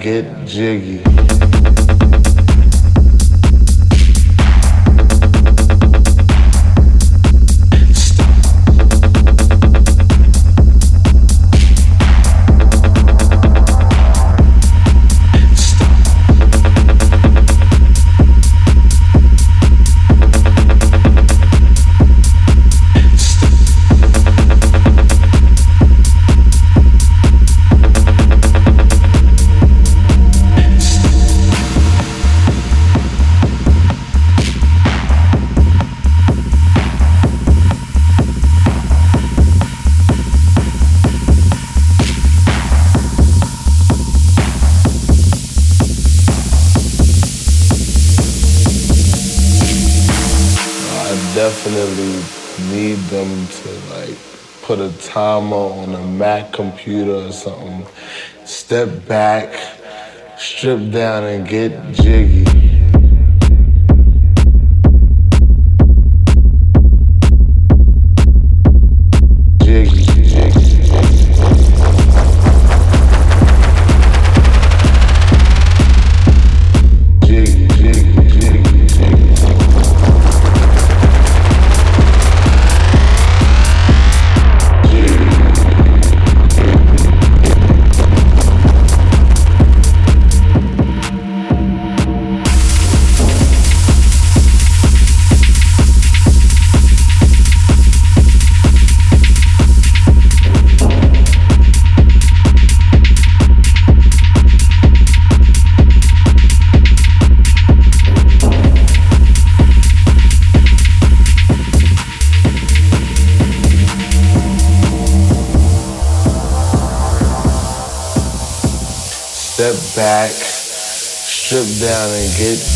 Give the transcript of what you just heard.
get jiggy. Or something. Step back, strip down and get jiggy. Down and get